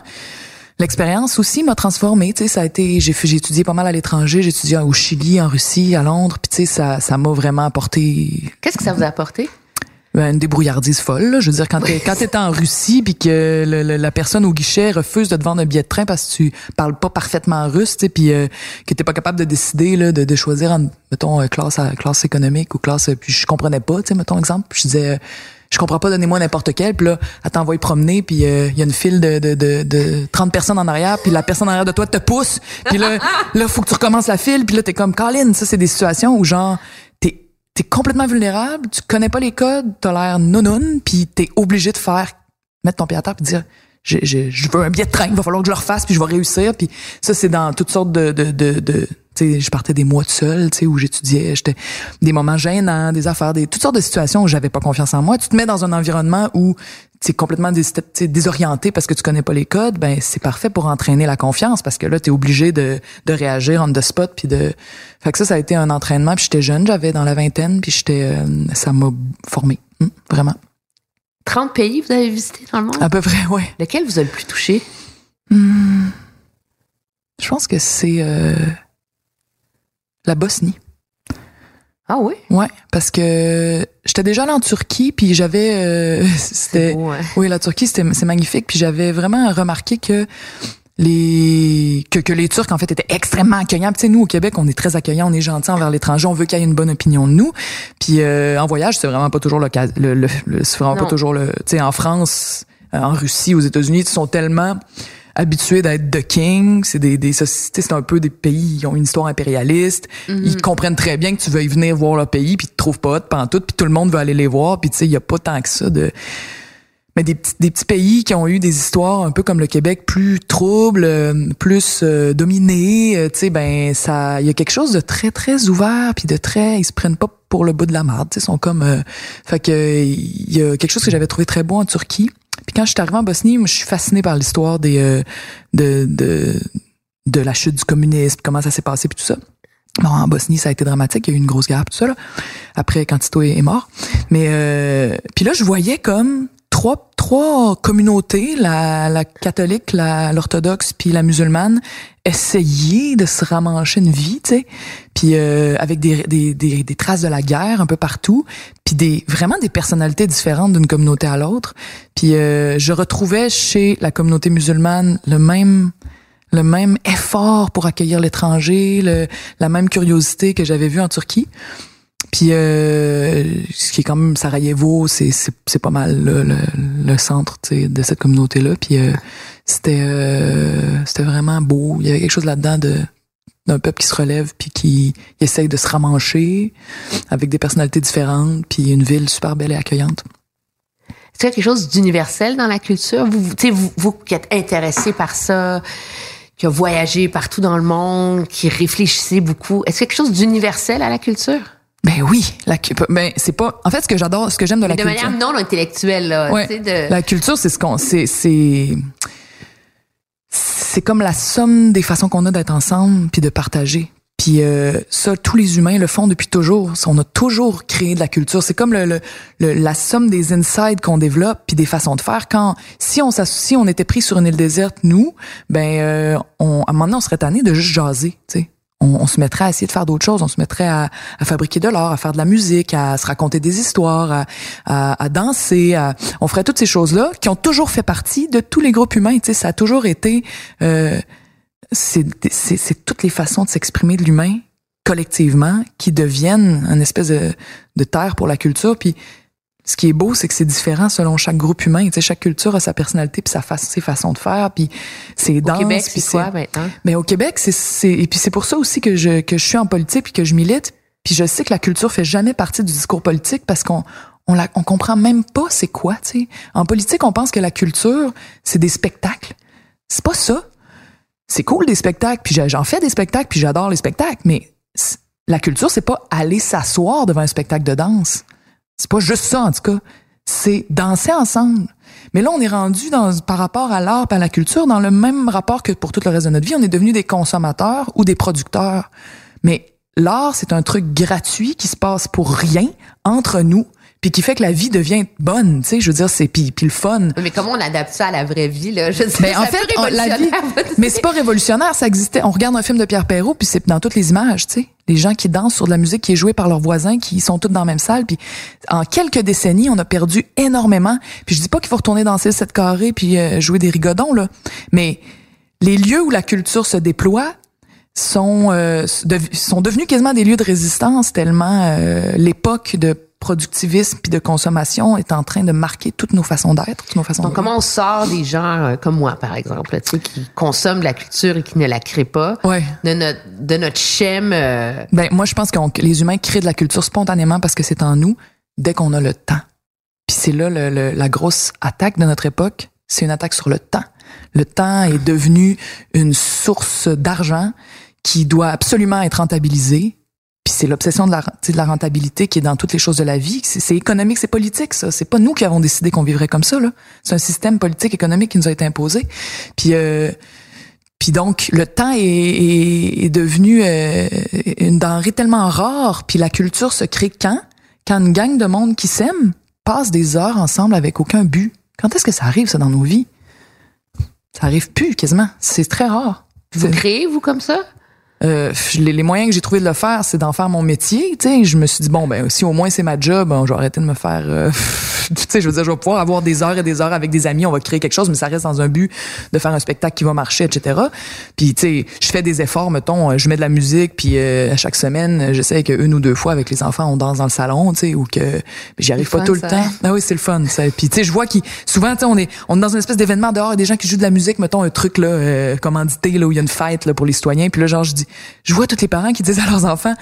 L'expérience aussi m'a transformée, tu sais, ça a été j'ai j'ai étudié pas mal à l'étranger, j'ai étudié au Chili, en Russie, à Londres, puis tu sais ça ça m'a vraiment apporté Qu'est-ce que ça vous a apporté? Une débrouillardise folle. Je veux dire, quand t'es quand t'es en Russie puis que la personne au guichet refuse de te vendre un billet de train parce que tu parles pas parfaitement russe, tu puis euh, que t'es pas capable de décider là, de, de choisir, en, mettons, euh, classe classe économique ou classe, euh, puis je comprenais pas, tu mettons exemple, je disais je comprends pas, donnez-moi n'importe quel. Puis là, elle t'envoie promener, puis il y a une file de, de, de, de 30 personnes en arrière, puis la personne en arrière de toi te pousse. Puis là, là, faut que tu recommences la file, puis là, t'es comme, Colin, ça, c'est des situations où genre, t'es complètement vulnérable, tu connais pas les codes, t'as l'air non puis t'es obligé de faire, mettre ton pied à terre puis dire, je, je, je, veux un billet de train, il va falloir que je le refasse, puis je vais réussir. Puis ça, c'est dans toutes sortes de... de, de, de tu sais, je partais des mois de seul, tu sais, où j'étudiais, j'étais des moments gênants, des affaires, des toutes sortes de situations où j'avais pas confiance en moi. Tu te mets dans un environnement où c'est complètement désorienté parce que tu connais pas les codes, ben c'est parfait pour entraîner la confiance parce que là tu es obligé de, de réagir on the spot puis de fait que ça ça a été un entraînement puis j'étais jeune, j'avais dans la vingtaine puis j'étais euh, ça m'a formé, hum, vraiment. 30 pays vous avez visité dans le monde? À peu près, ouais. Lequel vous a le plus touché? Hum, Je pense que c'est euh, la Bosnie. Ah oui? Ouais, parce que j'étais déjà allée en Turquie, puis j'avais... Euh, <laughs> c'était Oui, la Turquie, c'était c'est magnifique, puis j'avais vraiment remarqué que les que, que les Turcs en fait étaient extrêmement accueillants. Tu sais, nous au Québec, on est très accueillants, on est gentils envers l'étranger, on veut qu'il y ait une bonne opinion de nous. Puis euh, en voyage, c'est vraiment pas toujours le cas. Le, le, c'est vraiment pas toujours le. Tu sais, en France, en Russie, aux États-Unis, ils sont tellement habitués d'être the king. C'est des, des sociétés, c'est un peu des pays qui ont une histoire impérialiste. Mhm. Ils comprennent très bien que tu veuilles venir voir leur pays, puis tu te trouves pas de tout, puis tout le monde veut aller les voir. Puis tu sais, il y a pas tant que ça de mais des petits, des petits pays qui ont eu des histoires un peu comme le Québec plus troubles, euh, plus euh, dominés, euh, tu sais ben ça il y a quelque chose de très très ouvert puis de très ils se prennent pas pour le bout de la marde, tu sais sont comme fait que il y a quelque chose que j'avais trouvé très beau en Turquie. Puis quand je suis arrivée en Bosnie, moi, je suis fascinée par l'histoire des de, de de la chute du communisme, comment ça s'est passé puis tout ça. Bon, en Bosnie, ça a été dramatique. Il y a eu une grosse guerre, tout ça. Là. Après, quand Tito est, mort. Mais euh, puis là, je voyais comme trois trois communautés, la, la catholique, l'orthodoxe, puis la musulmane, essayer de se ramancher une vie, tu sais, puis euh, avec des, des, des, traces de la guerre un peu partout, puis des vraiment des personnalités différentes d'une communauté à l'autre. Puis euh, je retrouvais chez la communauté musulmane le même le même effort pour accueillir l'étranger, la même curiosité que j'avais vu en Turquie. Puis euh, ce qui est quand même Sarajevo, c'est c'est pas mal le, le, centre de cette communauté là. Puis euh, c'était euh, c'était vraiment beau. Il y avait quelque chose là-dedans de d'un peuple qui se relève puis qui essaye de se ramancher avec des personnalités différentes puis une ville super belle et accueillante. Est-ce qu'il y a quelque chose d'universel dans la culture? Vous, vous, vous, vous qui êtes intéressé par ça, qui a voyagé partout dans le monde, qui réfléchissait beaucoup, est-ce quelque chose d'universel à la culture? Ben oui, la ben c'est pas en fait ce que j'adore, ce que j'aime de la culture. De manière non intellectuelle là, de... La culture c'est ce qu'on c'est c'est c'est comme la somme des façons qu'on a d'être ensemble puis de partager. Puis euh, ça, tous les humains le font depuis toujours. On a toujours créé de la culture. C'est comme le, le- le- la somme des insides qu'on développe puis des façons de faire. Quand si on s'associe, on était pris sur une île déserte, nous, ben euh, on, à un moment donné, on serait tanné de juste jaser. Tu sais, on, se mettrait à essayer de faire d'autres choses. On se mettrait à, fabriquer de l'art, à faire de la musique, à se raconter des histoires, à, à, à danser. on ferait toutes ces choses-là qui ont toujours fait partie de tous les groupes humains. Tu sais, ça a toujours été. euh, c'est toutes les façons de s'exprimer de l'humain collectivement qui deviennent une espèce de, de terre pour la culture. Puis ce qui est beau, c'est que c'est différent selon chaque groupe humain. Tu sais, chaque culture a sa personnalité puis sa fa- ses façons de faire puis ses Au danses. Québec, c'est quoi maintenant? mais au Québec, c'est c'est et puis c'est pour ça aussi que je que je suis en politique puis que je milite. Puis je sais que la culture fait jamais partie du discours politique parce qu'on on la on comprend même pas c'est quoi, tu sais. En politique, on pense que la culture, c'est des spectacles. C'est pas ça. C'est cool des spectacles, puis j'en fais des spectacles, puis j'adore les spectacles, mais la culture, c'est pas aller s'asseoir devant un spectacle de danse. C'est pas juste ça, en tout cas. C'est danser ensemble. Mais là, on est rendu par rapport à l'art et à la culture dans le même rapport que pour tout le reste de notre vie. On est devenu des consommateurs ou des producteurs. Mais l'art, c'est un truc gratuit qui se passe pour rien entre nous, puis qui fait que la vie devient bonne. Tu sais, je veux dire, c'est puis, puis le fun. Mais comment on adapte ça à la vraie vie, là? Je sais, Mais en fait, on- la vie, <laughs> mais c'est pas révolutionnaire, ça existait. On regarde un film de Pierre Perrault, puis c'est dans toutes les images, tu sais. Les gens qui dansent sur de la musique qui est jouée par leurs voisins, qui sont tous dans la même salle, puis en quelques décennies, on a perdu énormément. Puis je dis pas qu'il faut retourner danser 7 carré puis euh, jouer des rigodons là, mais les lieux où la culture se déploie sont euh, sont devenus quasiment des lieux de résistance tellement euh, l'époque de productivisme puis de consommation est en train de marquer toutes nos façons d'être, toutes nos façons Donc, comment on sort des gens euh, comme moi, par exemple, tu sais, qui consomment de la culture et qui ne la créent pas, Ouais. de notre, de notre schème, euh, Ben moi je pense que les humains créent de la culture spontanément parce que c'est en nous dès qu'on a le temps. Puis c'est là le- le- la grosse attaque de notre époque, c'est une attaque sur le temps. Le temps est devenu une source d'argent qui doit absolument être rentabilisée. Puis c'est l'obsession de la, de la rentabilité qui est dans toutes les choses de la vie. C'est c'est économique, c'est politique, ça. C'est pas nous qui avons décidé qu'on vivrait comme ça, là. C'est un système politique, économique qui nous a été imposé. Puis euh, puis donc, le temps est, est, est devenu euh, une denrée tellement rare, puis la culture se crée quand? Quand une gang de monde qui s'aime passe des heures ensemble avec aucun but. Quand est-ce que ça arrive, ça, dans nos vies? Ça arrive plus, quasiment. C'est très rare. vous créez, vous, comme ça? Euh, les, les moyens que j'ai trouvé de le faire, c'est d'en faire mon métier. Tu sais, je me suis dit bon ben si au moins c'est ma job, bon, je vais arrêter de me faire. euh, <laughs> tu sais, je veux dire, je vais pouvoir avoir des heures et des heures avec des amis, on va créer quelque chose, mais ça reste dans un but de faire un spectacle qui va marcher, etc. Puis tu sais, je fais des efforts, mettons, euh, je mets de la musique, puis euh, à chaque semaine, j'essaie que une ou deux fois avec les enfants, on danse dans le salon, tu sais, ou que j'y arrive pas fun, tout le ça. temps. Ah oui, c'est le fun. Ça. Puis tu sais, je vois qui souvent, tu sais, on est on est dans une espèce d'événement dehors, et des gens qui jouent de la musique, mettons un truc là, euh, commandité là où il y a une fête là pour les citoyens. Puis là, genre, je dis, je vois tous les parents qui disent à leurs enfants,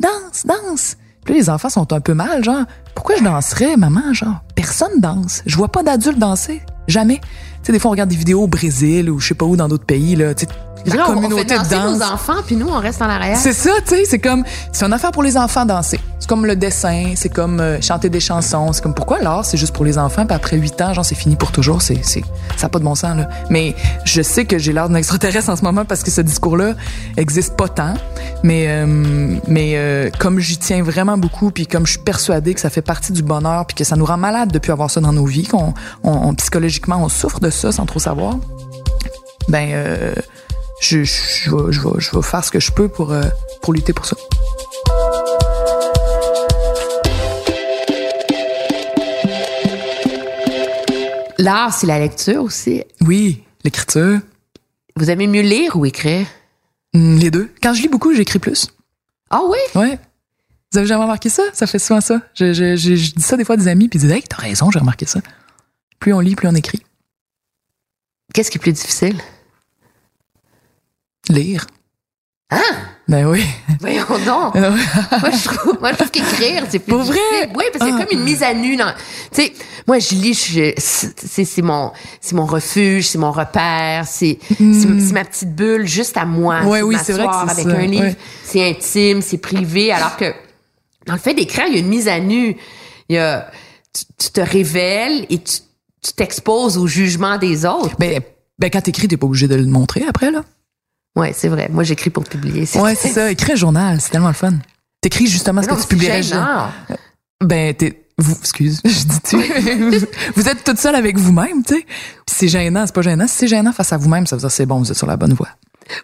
danse, danse. Puis là, les enfants sont un peu mal, genre, pourquoi je danserais, maman, genre, personne danse. Je vois pas d'adultes danser, jamais. Tu sais, des fois, on regarde des vidéos au Brésil ou je sais pas où dans d'autres pays là, tu sais, la Là, on- on communauté fait de danser danse. nos enfants, puis nous, on reste en arrière. C'est ça, tu sais, c'est comme c'est une affaire pour les enfants danser. Comme le dessin, c'est comme euh, chanter des chansons, c'est comme pourquoi l'art c'est juste pour les enfants puis après 8 ans genre c'est fini pour toujours, c'est ça a pas de bon sens là. Mais je sais que j'ai l'air d'un extraterrestre en ce moment parce que ce discours-là existe pas tant, mais euh, mais euh, comme j'y tiens vraiment beaucoup puis comme je suis persuadée que ça fait partie du bonheur puis que ça nous rend malade de plus avoir ça dans nos vies, qu'on on, on- psychologiquement on souffre de ça sans trop savoir. Ben je, je, je, vais, je, vais, je vais faire ce que je peux pour, pour lutter pour ça. L'art, c'est la lecture aussi. Oui, l'écriture, Vous aimez mieux lire ou écrire? hum, les deux. Quand je lis beaucoup, j'écris plus. Ah oui? Ouais. Vous avez jamais remarqué ça? Ça fait souvent ça. Je, je, je, je dis ça des fois à des amis, puis ils disent Hey, t'as raison, j'ai remarqué ça. Plus on lit, plus on écrit. Qu'est-ce qui est plus difficile? Lire. Hein? Ben oui. Voyons donc. moi, je trouve, moi, je trouve qu'écrire, c'est plus Pour vrai? Oui, parce qu'il y a Ah. comme une mise à nu dans, tu sais, moi, je lis, je- c'est, c'est mon, c'est mon refuge, c'est mon repère, c'est, c'est, c'est ma petite bulle juste à moi. Ouais, oui, c'est vrai que avec ça, un livre. ouais. C'est intime, c'est privé, alors que, dans le fait d'écrire, il y a une mise à nu. Il y a, tu, tu te révèles et tu, tu t'exposes au jugement des autres. Ben, ben quand t'écris, t'es pas obligé de le montrer après, là. Ouais, c'est vrai. Moi, j'écris pour publier. Ouais, c'est ça. Écris un journal, c'est tellement le fun. T'écris justement ce que tu publierais. gênant. Ben, t'es, vous, excuse, <laughs> je dis tu. <laughs> vous êtes toute seule avec vous-même, tu sais. Puis c'est gênant, c'est pas gênant. Si c'est gênant face à vous-même, ça veut dire c'est bon, vous êtes sur la bonne voie.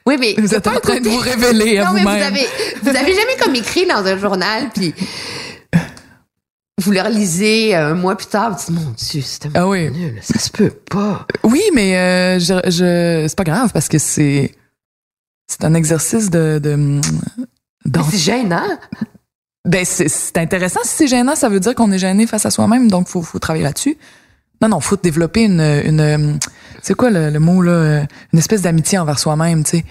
Oui, mais Vous êtes en train de vous révéler à non, mais vous vous-même. avez, vous avez jamais comme écrit dans un journal, puis vous le relisez euh, un mois plus tard, vous dites, mon Dieu, c'était Ah oui. nul, ça se peut pas. Oui, mais euh, je, je, c'est pas grave parce que c'est, c'est un exercice de, c'est gênant. Ben, c'est, intéressant. Si c'est gênant, ça veut dire qu'on est gêné face à soi-même, donc faut, faut travailler là-dessus. Non, non, faut développer une, une, c'est quoi le, le mot là, une espèce d'amitié envers soi-même, tu sais.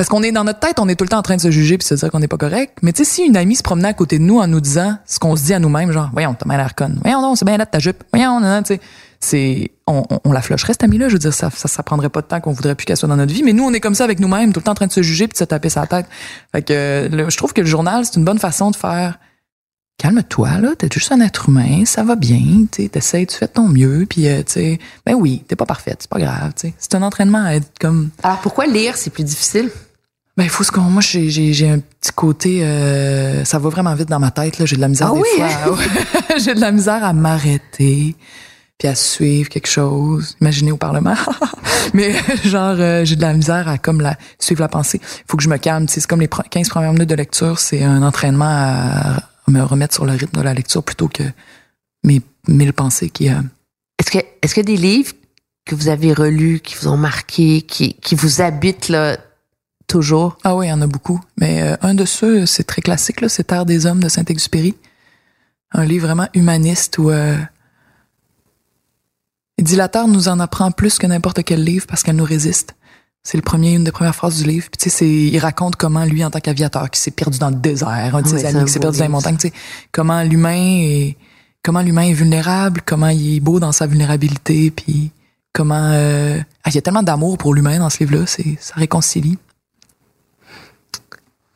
Parce qu'on est dans notre tête, on est tout le temps en train de se juger puis se dire qu'on n'est pas correct. Mais tu sais, si une amie se promenait à côté de nous en nous disant ce qu'on se dit à nous-mêmes, genre, voyons, t'as mal l'air conne. Voyons, non, c'est bien là de ta jupe. Voyons, non, non, tu sais. C'est, on, on, on la flusherait, cette amie-là. Je veux dire, ça, ça, ça prendrait pas de temps qu'on voudrait plus qu'elle soit dans notre vie. Mais nous, on est comme ça avec nous-mêmes, tout le temps en train de se juger puis de se taper sa tête. Fait que, le- je trouve que le journal, c'est une bonne façon de faire, calme-toi, là, t'es juste un être humain, ça va bien, tu t'essayes, tu fais de ton mieux, puis, euh, tu sais, ben oui, t'es pas parfaite, c'est pas grave, tu sais. C'est un entraînement à être comme, Alors, pourquoi lire, c'est plus difficile? ben, il faut ce qu'on. Moi, j'ai, j'ai, j'ai un petit côté. euh, ça va vraiment vite dans ma tête. Là. J'ai de la misère Ah des oui, fois. à- <laughs> j'ai de la misère à m'arrêter puis à suivre quelque chose. Imaginez au Parlement. <laughs> Mais genre, euh, j'ai de la misère à comme la suivre la pensée. Il faut que je me calme. C'est comme les pre- 15 premières minutes de lecture. C'est un entraînement à, me remettre sur le rythme de la lecture plutôt que mes mille pensées qui. euh, Est-ce que, est-ce que des livres que vous avez relus, qui vous ont marqué, qui, qui vous habitent, là, toujours? Ah oui, il y en a beaucoup. Mais euh, un de ceux, c'est très classique, là, c'est Terre des hommes de Saint-Exupéry. Un livre vraiment humaniste où euh, il dit la Terre nous en apprend plus que n'importe quel livre parce qu'elle nous résiste. C'est le premier, une des premières phrases du livre. Puis tu sais, c'est, il raconte comment lui, en tant qu'aviateur, qui s'est perdu dans le désert, un de Ouais, ses amis qui s'est perdu dans les montagnes, tu sais, comment l'humain est, comment l'humain est vulnérable, comment il est beau dans sa vulnérabilité, puis comment, euh, ah, il y a tellement d'amour pour l'humain dans ce livre-là, c'est, ça réconcilie.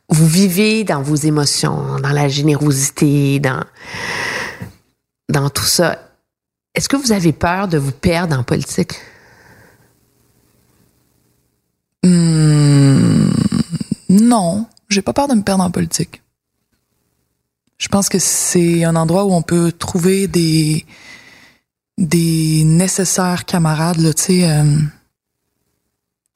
Vous vivez dans vos émotions, dans la générosité, dans, dans tout ça. Est-ce que vous avez peur de vous perdre en politique? Hmm, non, j'ai pas peur de me perdre en politique. Je pense que c'est un endroit où on peut trouver des des nécessaires camarades là, tu sais. euh,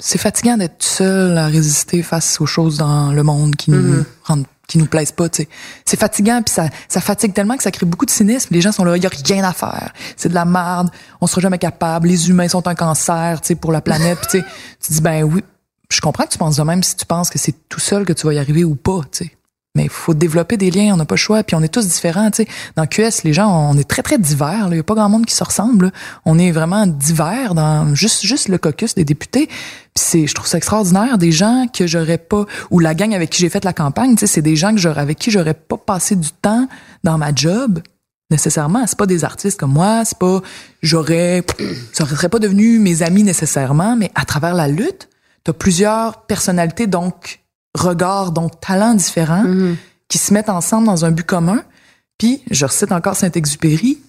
c'est fatigant d'être seul à résister face aux choses dans le monde qui nous Mhm. rendent qui nous plaisent pas, tu sais. C'est fatigant puis ça ça fatigue tellement que ça crée beaucoup de cynisme. Les gens sont là, il y a rien à faire. C'est de la merde, on sera jamais capable, les humains sont un cancer, tu sais pour la planète, puis tu dis ben oui, je comprends que tu penses de même si tu penses que c'est tout seul que tu vas y arriver ou pas, tu sais. Mais il faut développer des liens, on n'a pas le choix, puis on est tous différents, tu sais. Dans QS, les gens, on est très très divers, il y a pas grand monde qui se ressemble. là. On est vraiment divers dans juste juste le caucus des députés. C'est je trouve ça extraordinaire des gens que j'aurais pas ou la gang avec qui j'ai fait la campagne, tu sais, c'est des gens que j'aurais avec qui j'aurais pas passé du temps dans ma job nécessairement, c'est pas des artistes comme moi, c'est pas j'aurais <clears throat> ça serait pas devenu mes amis nécessairement, mais à travers la lutte, tu as plusieurs personnalités donc regards donc talents différents qui se mettent ensemble dans un but commun. Puis je recite encore Saint-Exupéry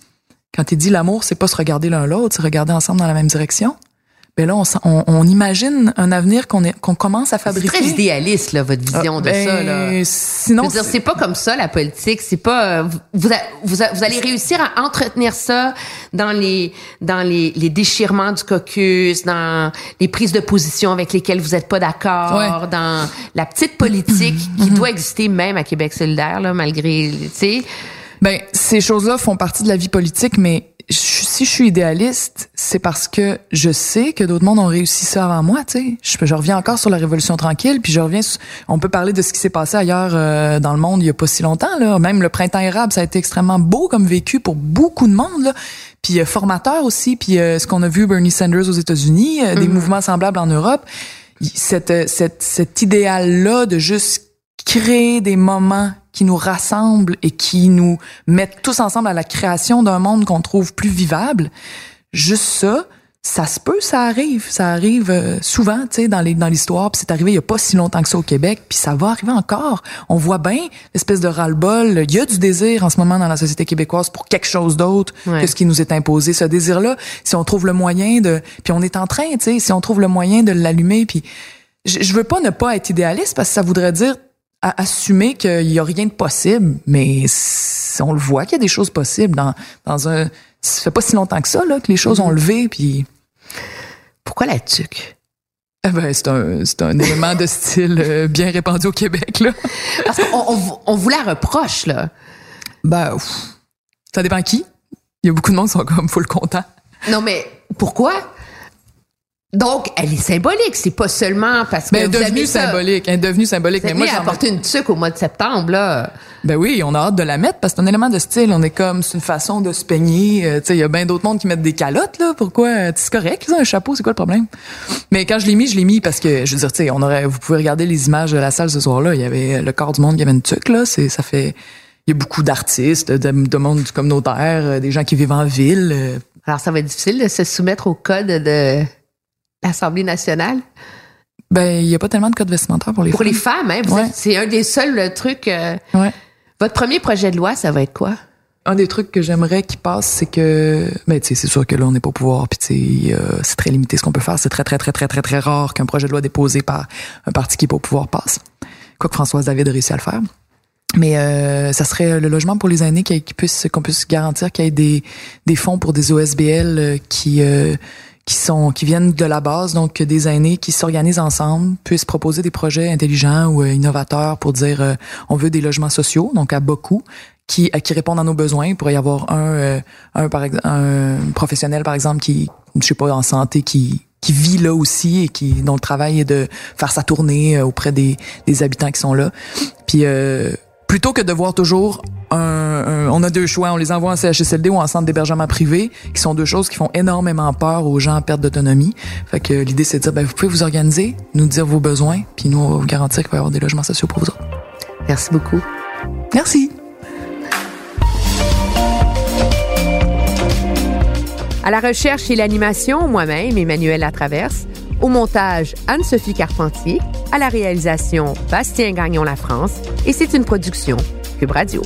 quand il dit l'amour c'est pas se regarder l'un l'autre, c'est regarder ensemble dans la même direction. Ben là on, on, on imagine un avenir qu'on qu'on commence à C'est fabriquer. très idéaliste, là, votre vision Ah, de ben, ça, là. Je Sinon veux dire, c'est pas comme ça la politique. C'est pas euh, vous, a- vous, a- vous allez réussir à entretenir ça dans les dans les, les déchirements du caucus, dans les prises de position avec lesquelles vous êtes pas d'accord, Ouais. dans la petite politique <coughs> qui doit exister même à Québec solidaire là, malgré tu sais. Ben, ces choses-là font partie de la vie politique, mais si je suis idéaliste, c'est parce que je sais que d'autres mondes ont réussi ça avant moi, tu sais. Je, je reviens encore sur la Révolution tranquille, puis je reviens, sur- on peut parler de ce qui s'est passé ailleurs euh, dans le monde il y a pas si longtemps, là. Même le printemps érable, ça a été extrêmement beau comme vécu pour beaucoup de monde, là. Puis euh, formateur aussi, puis euh, ce qu'on a vu Bernie Sanders aux États-Unis, euh, des mouvements semblables en Europe. Cette, euh, cette, cet idéal-là de juste créer des moments qui nous rassemblent et qui nous mettent tous ensemble à la création d'un monde qu'on trouve plus vivable. Juste ça, ça se peut, ça arrive, ça arrive euh, souvent, tu sais, dans les dans l'histoire. Puis c'est arrivé il y a pas si longtemps que ça au Québec, puis ça va arriver encore. On voit bien l'espèce de ras-le-bol. Il y a du désir en ce moment dans la société québécoise pour quelque chose d'autre Ouais. que ce qui nous est imposé. Ce désir-là, si on trouve le moyen de, puis on est en train, tu sais, si on trouve le moyen de l'allumer, puis je, je veux pas ne pas être idéaliste parce que ça voudrait dire à- assumer qu'il y a rien de possible, mais on le voit qu'il y a des choses possibles dans, dans un. Ça fait pas si longtemps que ça là, que les choses ont levé, puis Pourquoi la tuque? eh ben, c'est un, c'est un élément de style euh, bien répandu au Québec là. Parce qu'on on, on vous la reproche, là. Ben, ouf. ça dépend qui. Il y a beaucoup de monde qui sont comme full content. Non, mais pourquoi? Donc, elle est symbolique. C'est pas seulement parce que Mais elle est vous devenue symbolique, elle est devenue symbolique. Mais moi, j'en apporter une tuque au mois de septembre, là. Ben oui, on a hâte de la mettre parce que c'est un élément de style. On est comme, c'est une façon de se peigner. Euh, tu sais, il y a bien d'autres mondes qui mettent des calottes, là. Pourquoi? C'est correct, ça, un chapeau, c'est quoi le problème? Mais quand je l'ai mis, je l'ai mis parce que, je veux dire, tu sais, on aurait, vous pouvez regarder les images de la salle ce soir-là. Il y avait le corps du monde qui avait une tuque, là. C'est, ça fait, il y a beaucoup d'artistes, de, de monde du communautaire, euh, des gens qui vivent en ville. euh. Alors, ça va être difficile de se soumettre au code de l'Assemblée nationale? Ben, il y a pas tellement de codes vestimentaires pour les Pour femmes. les femmes, hein. Ouais. C'est un des seuls euh, trucs. euh, Ouais. votre premier projet de loi, ça va être quoi? Un des trucs que j'aimerais qu'il passe, c'est que, ben, tu sais, c'est sûr que là, on n'est pas au pouvoir, puis tu sais, euh, c'est très limité ce qu'on peut faire. C'est très, très, très, très, très, très rare qu'un projet de loi déposé par un parti qui est pas au pouvoir passe. Quoique Françoise David a réussi à le faire. Mais euh, ça serait le logement pour les aînés qui, qui puisse qu'on puisse garantir qu'il y ait des, des fonds pour des OSBL qui euh, qui sont qui viennent de la base donc des aînés qui s'organisent ensemble puissent proposer des projets intelligents ou euh, innovateurs pour dire euh, on veut des logements sociaux donc à beaucoup qui à qui répondent à nos besoins. Il pourrait y avoir un euh, un par un professionnel par exemple qui je sais pas en santé qui qui vit là aussi et qui dont le travail est de faire sa tournée euh, auprès des des habitants qui sont là. Puis euh, plutôt que de voir toujours un, un- on a deux choix, on les envoie en CHSLD ou en centre d'hébergement privé, qui sont deux choses qui font énormément peur aux gens en perte d'autonomie. Fait que l'idée c'est de dire ben vous pouvez vous organiser, nous dire vos besoins, puis nous on va vous garantir qu'il va y avoir des logements sociaux pour vous autres. Merci beaucoup. Merci. À la recherche et l'animation, moi-même, Emmanuel Latraverse. Au montage, Anne-Sophie Carpentier. À la réalisation, Bastien Gagnon La France. Et c'est une production Cube Radio.